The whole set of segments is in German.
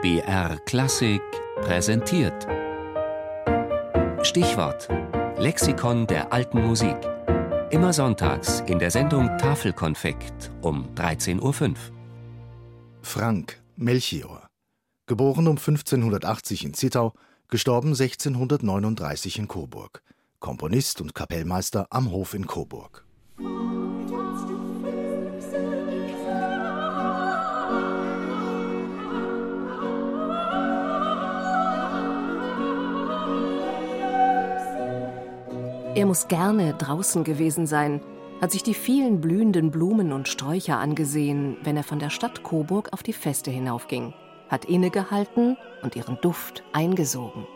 BR Klassik präsentiert. Stichwort: Lexikon der alten Musik. Immer sonntags in der Sendung Tafelkonfekt um 13.05 Uhr. Frank Melchior. Geboren um 1580 in Zittau, gestorben 1639 in Coburg. Komponist und Kapellmeister am Hof in Coburg. Er muss gerne draußen gewesen sein, hat sich die vielen blühenden Blumen und Sträucher angesehen, wenn er von der Stadt Coburg auf die Feste hinaufging, hat innegehalten und ihren Duft eingesogen.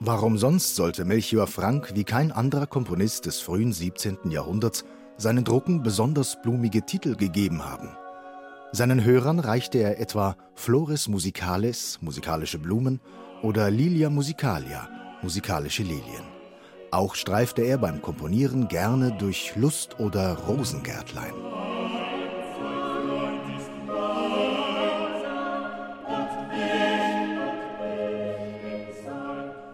Warum sonst sollte Melchior Frank wie kein anderer Komponist des frühen 17. Jahrhunderts seinen Drucken besonders blumige Titel gegeben haben? Seinen Hörern reichte er etwa Flores Musicales, musikalische Blumen, oder Lilia Musicalia, musikalische Lilien. Auch streifte er beim Komponieren gerne durch Lust- oder Rosengärtlein.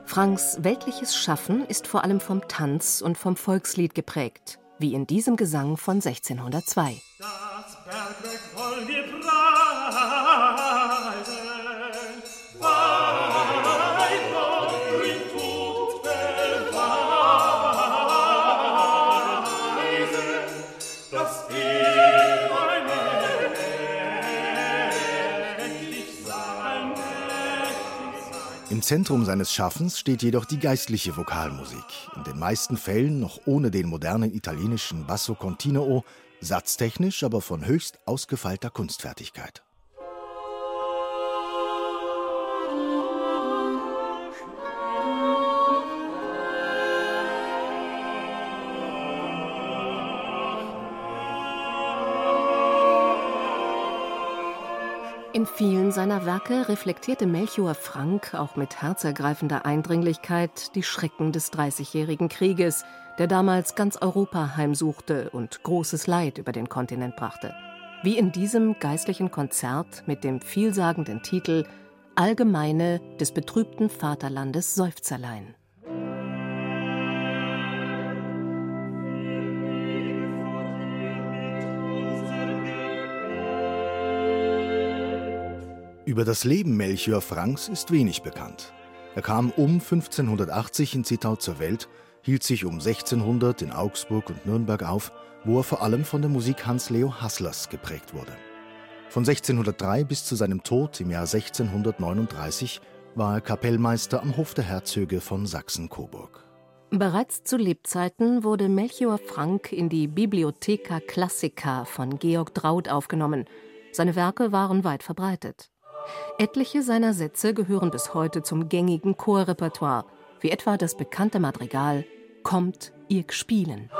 Franks weltliches Schaffen ist vor allem vom Tanz und vom Volkslied geprägt, wie in diesem Gesang von 1602. Das Bergwerk wollen wir Im Zentrum seines Schaffens steht jedoch die geistliche Vokalmusik, in den meisten Fällen noch ohne den modernen italienischen Basso continuo, satztechnisch aber von höchst ausgefeilter Kunstfertigkeit. In vielen seiner Werke reflektierte Melchior Frank auch mit herzergreifender Eindringlichkeit die Schrecken des Dreißigjährigen Krieges, der damals ganz Europa heimsuchte und großes Leid über den Kontinent brachte. Wie in diesem geistlichen Konzert mit dem vielsagenden Titel Allgemeine des betrübten Vaterlandes Seufzerlein. Über das Leben Melchior Franks ist wenig bekannt. Er kam um 1580 in Zittau zur Welt, hielt sich um 1600 in Augsburg und Nürnberg auf, wo er vor allem von der Musik Hans Leo Hasslers geprägt wurde. Von 1603 bis zu seinem Tod im Jahr 1639 war er Kapellmeister am Hof der Herzöge von Sachsen-Coburg. Bereits zu Lebzeiten wurde Melchior Frank in die Bibliotheca Classica von Georg Draut aufgenommen. Seine Werke waren weit verbreitet. Etliche seiner Sätze gehören bis heute zum gängigen Chorrepertoire, wie etwa das bekannte Madrigal Kommt, ihr Spielen.